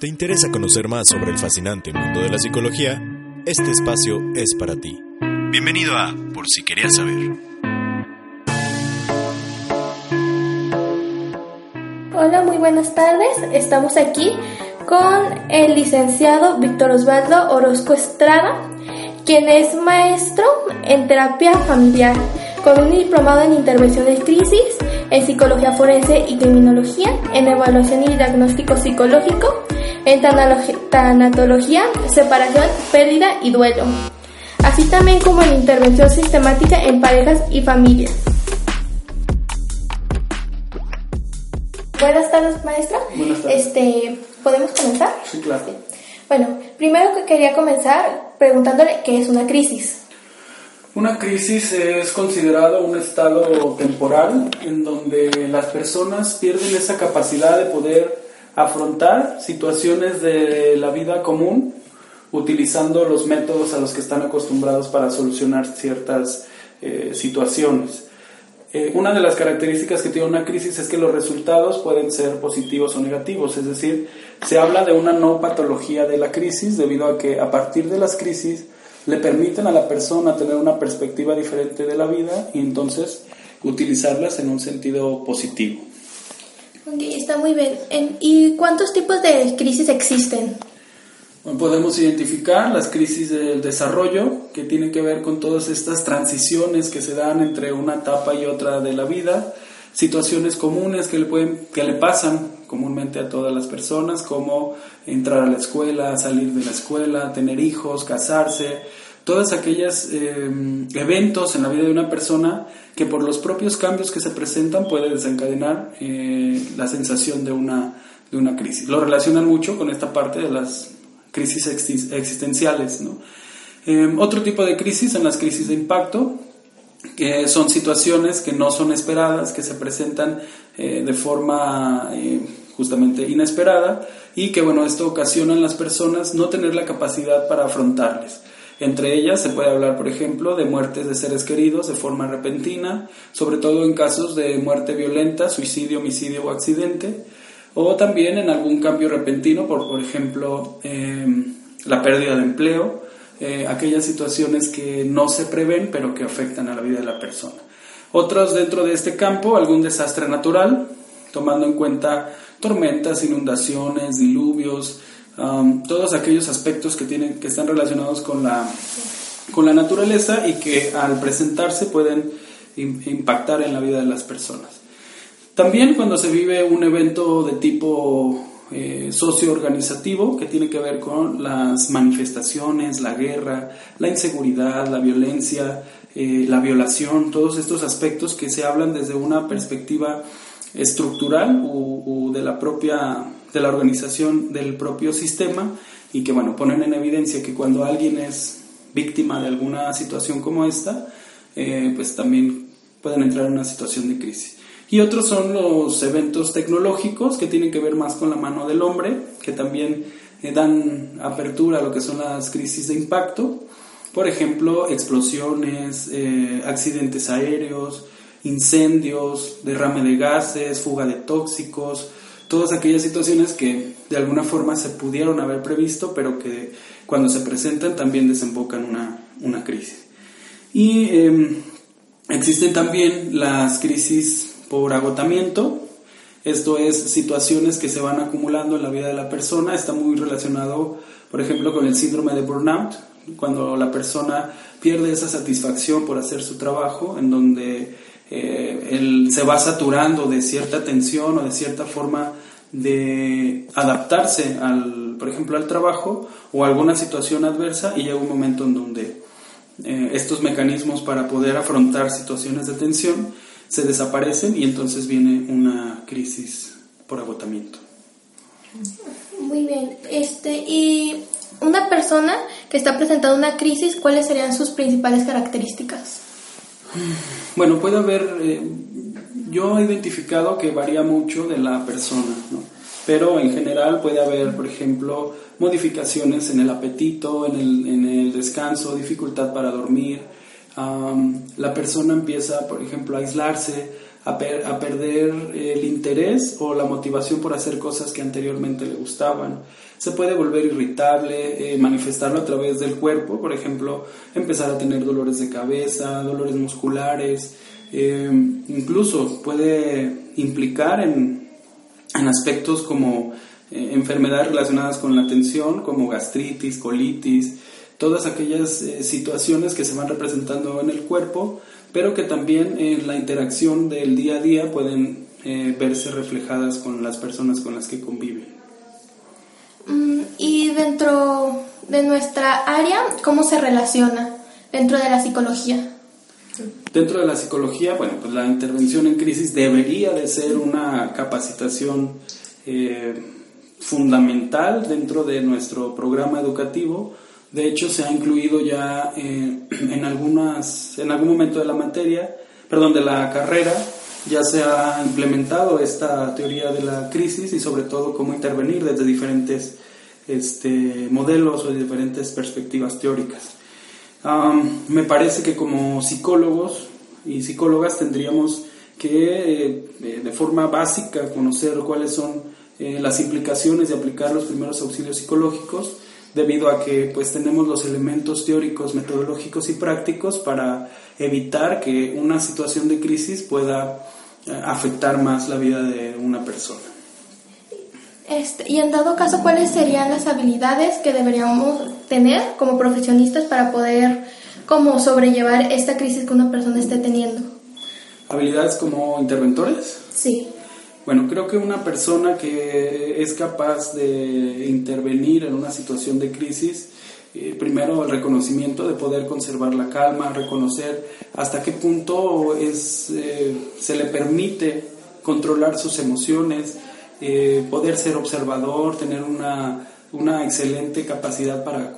¿Te interesa conocer más sobre el fascinante mundo de la psicología? Este espacio es para ti. Bienvenido a Por si querías saber. Hola, muy buenas tardes. Estamos aquí con el licenciado Víctor Osvaldo Orozco Estrada, quien es maestro en terapia familiar, con un diplomado en intervención de crisis, en psicología forense y criminología, en evaluación y diagnóstico psicológico, en tanatología, separación, pérdida y duelo, así también como en intervención sistemática en parejas y familias. Buenas tardes, maestra. Buenas tardes. Este, ¿Podemos comenzar? Sí, claro. Bueno, primero que quería comenzar preguntándole qué es una crisis. Una crisis es considerado un estado temporal en donde las personas pierden esa capacidad de poder afrontar situaciones de la vida común utilizando los métodos a los que están acostumbrados para solucionar ciertas eh, situaciones. Eh, una de las características que tiene una crisis es que los resultados pueden ser positivos o negativos, es decir, se habla de una no patología de la crisis debido a que a partir de las crisis le permiten a la persona tener una perspectiva diferente de la vida y entonces utilizarlas en un sentido positivo. Ok, está muy bien. ¿Y cuántos tipos de crisis existen? podemos identificar las crisis del desarrollo, que tienen que ver con todas estas transiciones que se dan entre una etapa y otra de la vida, situaciones comunes que le, pueden, que le pasan comúnmente a todas las personas, como entrar a la escuela, salir de la escuela, tener hijos, casarse, todos aquellos em, eventos en la vida de una persona que por los propios cambios que se presentan puede desencadenar eh, la sensación de una, de una crisis. Lo relacionan mucho con esta parte de las crisis existenciales. ¿no? Em, otro tipo de crisis son las crisis de impacto, que son situaciones que no son esperadas, que se presentan eh, de forma eh, justamente inesperada y que bueno, esto ocasiona en las personas no tener la capacidad para afrontarles. Entre ellas se puede hablar, por ejemplo, de muertes de seres queridos de forma repentina, sobre todo en casos de muerte violenta, suicidio, homicidio o accidente, o también en algún cambio repentino, por, por ejemplo, em, la pérdida de empleo, eh, aquellas situaciones que no se prevén pero que afectan a la vida de la persona. Otros dentro de este campo, algún desastre natural, tomando en cuenta tormentas, inundaciones, diluvios, todos aquellos aspectos que, tienen, que están relacionados con la, con la naturaleza y que al presentarse pueden impactar en la vida de las personas. También cuando se vive un evento de tipo eh, socio-organizativo que tiene que ver con las manifestaciones, la guerra, la inseguridad, la violencia, eh, la violación, todos estos aspectos que se hablan desde una perspectiva estructural o, de la propia de la organización del propio sistema y que bueno ponen en evidencia que cuando alguien es víctima de alguna situación como esta eh, pues también pueden entrar en una situación de crisis y otros son los eventos tecnológicos que tienen que ver más con la mano del hombre, que también eh, dan apertura a lo que son las crisis de impacto. Por ejemplo, explosiones, eh, accidentes aéreos, incendios, derrame de gases, fuga de tóxicos, todas aquellas situaciones que de alguna forma se pudieron haber previsto, pero que cuando se presentan también desembocan una, una crisis. Y em, existen también las crisis por agotamiento. Esto es situaciones que se van acumulando en la vida de la persona. Está muy relacionado, por ejemplo, con el síndrome de burnout, cuando la persona pierde esa satisfacción por hacer su trabajo, en donde eh, él se va saturando de cierta tensión o de cierta forma de adaptarse, al, por ejemplo, al trabajo o alguna situación adversa y llega un momento en donde eh, estos mecanismos para poder afrontar situaciones de tensión se desaparecen y entonces viene una crisis por agotamiento. Muy bien. Este, y una persona que está presentando una crisis, ¿cuáles serían sus principales características? Bueno, puede haber, eh, yo he identificado que varía mucho de la persona, ¿no? pero en general puede haber, por ejemplo, modificaciones en el apetito, en el, en el descanso, dificultad para dormir, la persona empieza, por ejemplo, a aislarse, a, perder el interés o la motivación por hacer cosas que anteriormente le gustaban. Se puede volver irritable, eh, manifestarlo a través del cuerpo, por ejemplo, empezar a tener dolores de cabeza, dolores musculares, eh, incluso puede implicar en, en aspectos como eh, enfermedades relacionadas con la atención, como gastritis, colitis, todas aquellas situaciones que se van representando en el cuerpo pero que también en la interacción del día a día pueden eh, verse reflejadas con las personas con las que conviven. Mm, y dentro de nuestra área, ¿cómo se relaciona dentro de la psicología? Dentro de la psicología, bueno, pues la intervención en crisis debería de ser una capacitación eh, fundamental dentro de nuestro programa educativo de hecho, se ha incluido ya eh, en, algunas, en algún momento de la materia, perdón, de la carrera, ya se ha implementado esta teoría de la crisis y sobre todo cómo intervenir desde diferentes este, modelos o diferentes perspectivas teóricas. me parece que como psicólogos y psicólogas tendríamos que eh, de forma básica conocer cuáles son eh, las implicaciones de aplicar los primeros auxilios psicológicos debido a que pues tenemos los elementos teóricos, metodológicos y prácticos para evitar que una situación de crisis pueda eh, afectar más la vida de una persona. Este, y en dado caso, ¿cuáles serían las habilidades que deberíamos tener como profesionistas para poder como sobrellevar esta crisis que una persona esté teniendo? ¿Habilidades como interventores? Sí. Bueno, creo que una persona que es capaz de intervenir en una situación de crisis, eh, primero el reconocimiento de poder conservar la calma, reconocer hasta qué punto es, eh, se le permite controlar sus emociones, eh, poder ser observador, tener una, una excelente capacidad para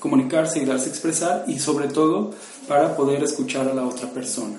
comunicarse y darse a expresar y sobre todo para poder escuchar a la otra persona.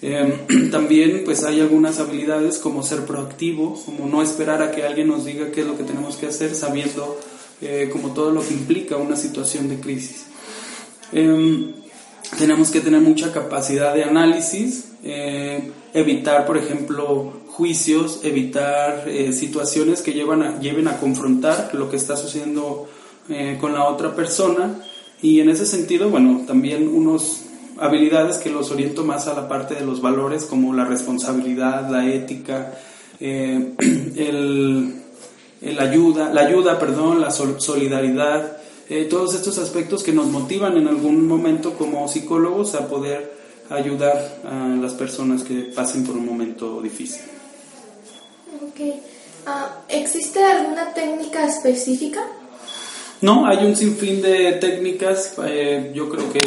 Em, también pues hay algunas habilidades como ser proactivo, como no esperar a que alguien nos diga qué es lo que tenemos que hacer sabiendo eh, como todo lo que implica una situación de crisis. Em, tenemos que tener mucha capacidad de análisis, eh, evitar por ejemplo juicios, evitar eh, situaciones que llevan lleven a confrontar lo que está sucediendo con la otra persona y en ese sentido, bueno, también unos habilidades que los oriento más a la parte de los valores como la responsabilidad, la ética, eh, el, ayuda, la ayuda, perdón, la solidaridad, eh, todos estos aspectos que nos motivan en algún momento como psicólogos a poder ayudar a las personas que pasen por un momento difícil. Okay. Ah, ¿Existe alguna técnica específica? No, hay un sinfín de técnicas. Eh, yo creo que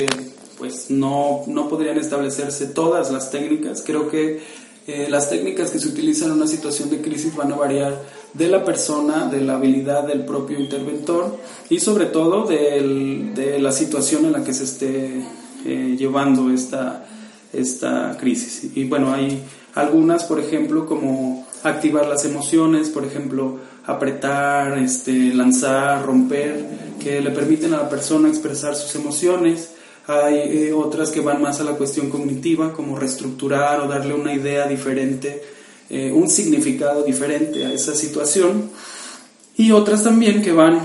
pues no, no podrían establecerse todas las técnicas. Creo que eh, las técnicas que se utilizan en una situación de crisis van a variar de la persona, de la habilidad del propio interventor y sobre todo de la situación en la que se esté eh, llevando esta, esta crisis. Y bueno, hay algunas, por ejemplo, como activar las emociones, por ejemplo, apretar, este, lanzar, romper, que le permiten a la persona expresar sus emociones. Hay eh, otras que van más a la cuestión cognitiva, como reestructurar o darle una idea diferente, eh, un significado diferente a esa situación. Y otras también que van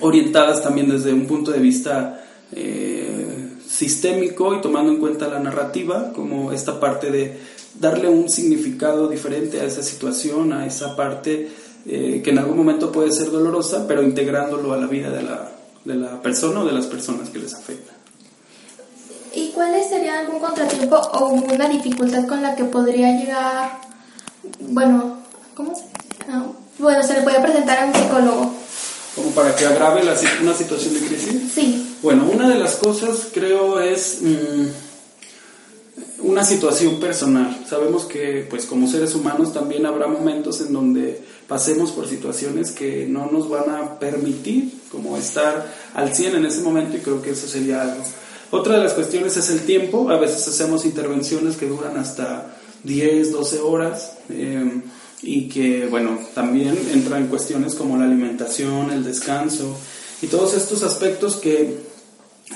orientadas también desde un punto de vista eh, sistémico y tomando en cuenta la narrativa, como esta parte de darle un significado diferente a esa situación, a esa parte que en algún momento puede ser dolorosa, pero integrándolo a la vida de la, de la persona o de las personas que les afecta. ¿Y cuáles serían algún contratiempo o una dificultad con la que podría llegar, bueno, ¿cómo se ah, Bueno, se le puede presentar a un psicólogo. ¿Como para que agrave la, una situación de crisis? Sí. Bueno, una de las cosas creo es mm, una situación personal. Sabemos que pues como seres humanos también habrá momentos en donde pasemos por situaciones que no nos van a permitir como estar al 100 en ese momento y creo que eso sería algo. Otra de las cuestiones es el tiempo. A veces hacemos intervenciones que duran hasta 10, 12 horas eh, y que, bueno, también entran en cuestiones como la alimentación, el descanso y todos estos aspectos que,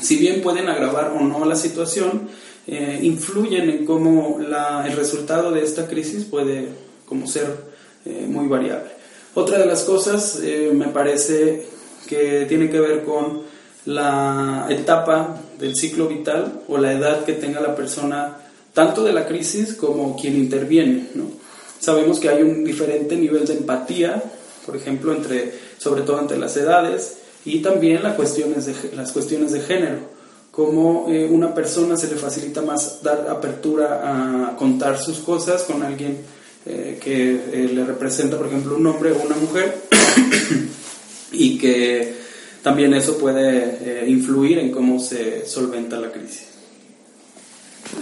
si bien pueden agravar o no la situación, eh, influyen en cómo el resultado de esta crisis puede como ser eh, muy variable. Otra de las cosas eh, me parece que tiene que ver con la etapa del ciclo vital o la edad que tenga la persona, tanto de la crisis como quien interviene. Sabemos que hay un diferente nivel de empatía, por ejemplo, entre, sobre todo entre las edades, y también las cuestiones de, las cuestiones de género cómo eh, una persona se le facilita más dar apertura a contar sus cosas con alguien eh, que eh, le representa, por ejemplo, un hombre o una mujer, y que también eso puede influir en cómo se solventa la crisis.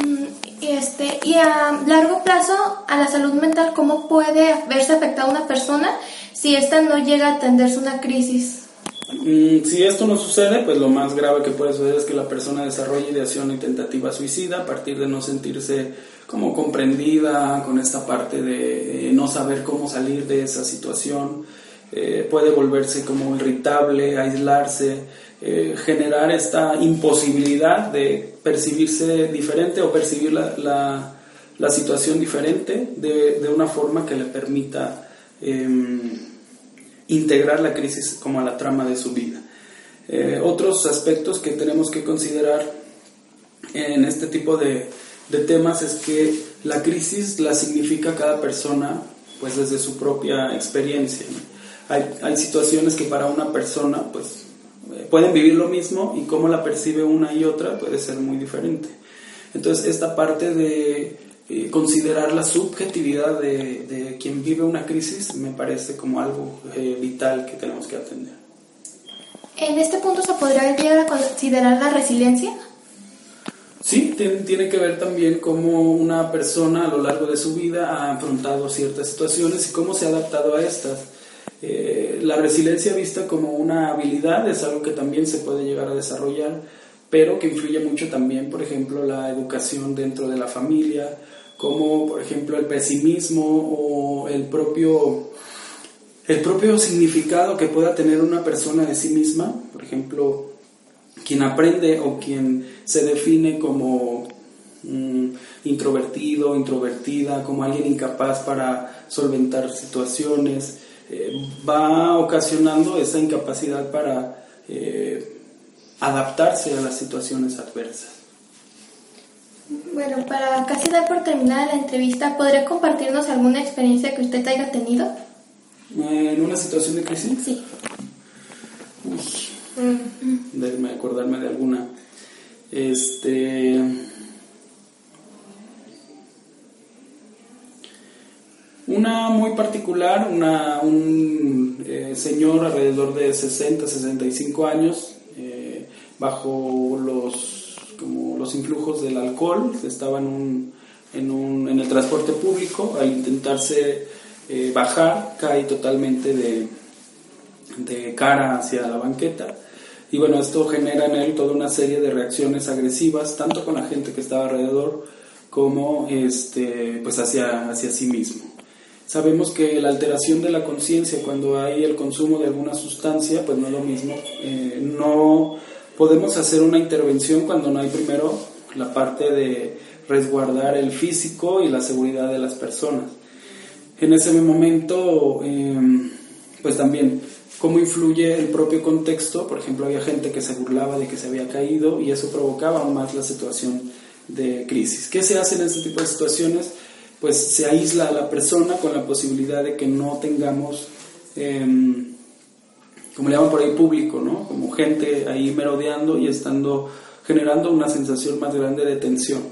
Mm, este, y a largo plazo, a la salud mental, ¿cómo puede verse afectada una persona si ésta no llega a atenderse una crisis? Mm, si esto no sucede, pues lo más grave que puede suceder es que la persona desarrolle ideación y tentativa suicida a partir de no sentirse como comprendida con esta parte de no saber cómo salir de esa situación. Eh, puede volverse como irritable, aislarse, eh, generar esta imposibilidad de percibirse diferente o percibir la, la, situación diferente de, de, una forma que le permita em, integrar la crisis como a la trama de su vida. Eh, otros aspectos que tenemos que considerar en este tipo de, temas es que la crisis la significa cada persona pues desde su propia experiencia. Hay, situaciones que para una persona pues eh, pueden vivir lo mismo y cómo la percibe una y otra puede ser muy diferente. Entonces esta parte de considerar la subjetividad de, quien vive una crisis me parece como algo eh, vital que tenemos que atender. ¿En este punto se podría llegar a considerar la resiliencia? Sí, tiene, que ver también cómo una persona a lo largo de su vida ha afrontado ciertas situaciones y cómo se ha adaptado a estas. Eh, la resiliencia vista como una habilidad es algo que también se puede llegar a desarrollar, pero que influye mucho también, por ejemplo, la educación dentro de la familia, como por ejemplo el pesimismo o el propio, el propio significado que pueda tener una persona de sí misma, por ejemplo, quien aprende o quien se define como mm, introvertido, introvertida, como alguien incapaz para solventar situaciones, eh, va ocasionando esa incapacidad para eh, adaptarse a las situaciones adversas. Bueno, para casi dar por terminada la entrevista, ¿podría compartirnos alguna experiencia que usted haya tenido? ¿En una situación de crisis? Sí. Uy, mm. déjeme acordarme de alguna. Este. Una muy particular, una, un eh, señor alrededor de 60, 65 años, bajo los como los influjos del alcohol, estaba en, un, en, un, en el transporte público, al intentarse eh, bajar, cae totalmente de, de cara hacia la banqueta. Y bueno, esto genera en él toda una serie de reacciones agresivas, tanto con la gente que estaba alrededor como este, pues hacia, hacia sí mismo. Sabemos que la alteración de la conciencia cuando hay el consumo de alguna sustancia, pues no es lo mismo. Eh, no podemos hacer una intervención cuando no hay primero la parte de resguardar el físico y la seguridad de las personas. En ese momento, em, pues también, cómo influye el propio contexto, por ejemplo, había gente que se burlaba de que se había caído y eso provocaba aún más la situación de crisis. ¿Qué se hace en este tipo de situaciones? Pues se aísla a la persona con la posibilidad de que no tengamos... Em, como le llaman por ahí, público, ¿no? Como gente ahí merodeando y estando generando una sensación más grande de tensión.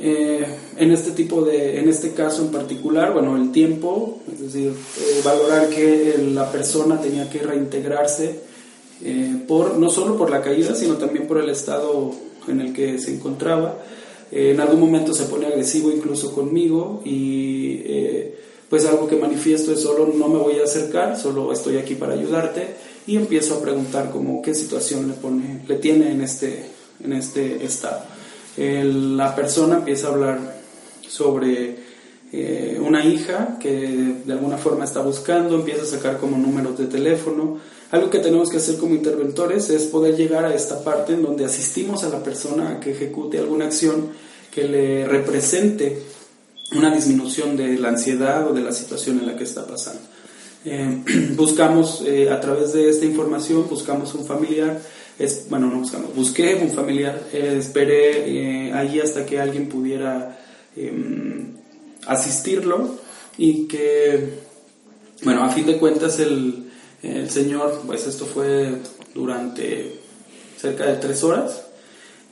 Eh, en este tipo de, en este caso en particular, bueno, el tiempo, es decir, eh, valorar que la persona tenía que reintegrarse eh, por, no solo por la caída, sino también por el estado en el que se encontraba. en algún momento se pone agresivo incluso conmigo y pues algo que manifiesto es solo no me voy a acercar, solo estoy aquí para ayudarte y empiezo a preguntar como qué situación le pone, le tiene en este, en este estado. la persona empieza a hablar sobre eh, una hija que de alguna forma está buscando, empieza a sacar como números de teléfono. Algo que tenemos que hacer como interventores es poder llegar a esta parte en donde asistimos a la persona a que ejecute alguna acción que le represente una disminución de la ansiedad o de la situación en la que está pasando. Eh, buscamos eh, a través de esta información, buscamos un familiar, bueno, no buscamos, busqué un familiar, eh, esperé allí hasta que alguien pudiera em, asistirlo y que, bueno, a fin de cuentas el, el Señor, pues esto fue durante cerca de tres horas,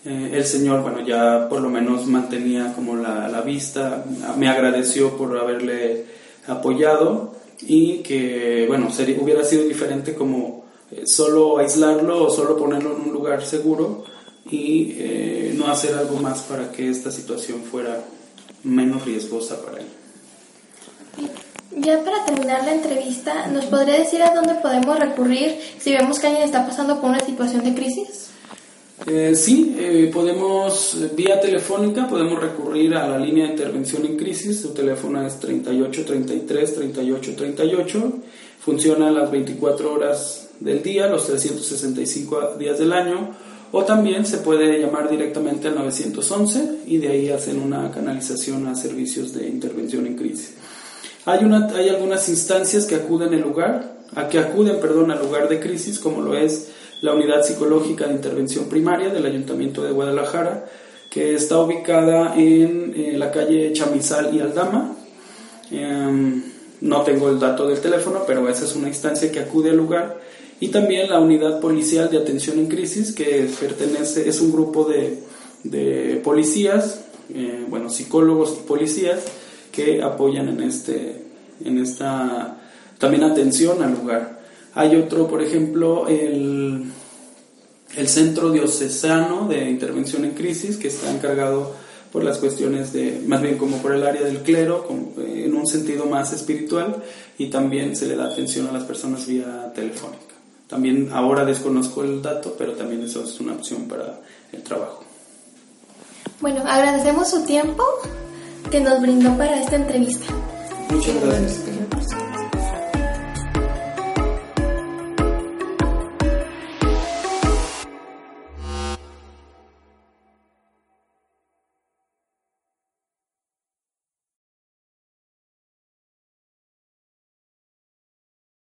el Señor, bueno, ya por lo menos mantenía como la, la, vista, me agradeció por haberle apoyado y que, bueno, sería, hubiera sido diferente como eh, solo aislarlo o solo ponerlo en un lugar seguro y eh, no hacer algo más para que esta situación fuera menos riesgosa para él. Ya para terminar la entrevista, ¿nos podría decir a dónde podemos recurrir si vemos que alguien está pasando por una situación de crisis? Eh, sí, eh, podemos, vía telefónica, podemos recurrir a la línea de intervención en crisis. Su teléfono es 3833 3838. Funciona las 24 horas del día, los 365 días del año. O también se puede llamar directamente al 911 y de ahí hacen una canalización a servicios de intervención en crisis. Hay, una, hay algunas instancias que acuden el lugar, a que acuden, perdón, al lugar de crisis, como lo es la Unidad Psicológica de Intervención Primaria del Ayuntamiento de Guadalajara, que está ubicada en eh, la calle Chamizal y Aldama. Em, no tengo el dato del teléfono, pero esa es una instancia que acude al lugar. Y también la Unidad Policial de Atención en Crisis, que pertenece, es un grupo de, de policías, eh, bueno, psicólogos policías que apoyan en, este, en esta también atención al lugar. Hay otro, por ejemplo, el, el Centro Diocesano de Intervención en Crisis, que está encargado por las cuestiones de, más bien como por el área del clero, en un sentido más espiritual, y también se le da atención a las personas vía telefónica. También ahora desconozco el dato, pero también eso es una opción para el trabajo. Bueno, agradecemos su tiempo que nos brindó para esta entrevista. Muchas gracias.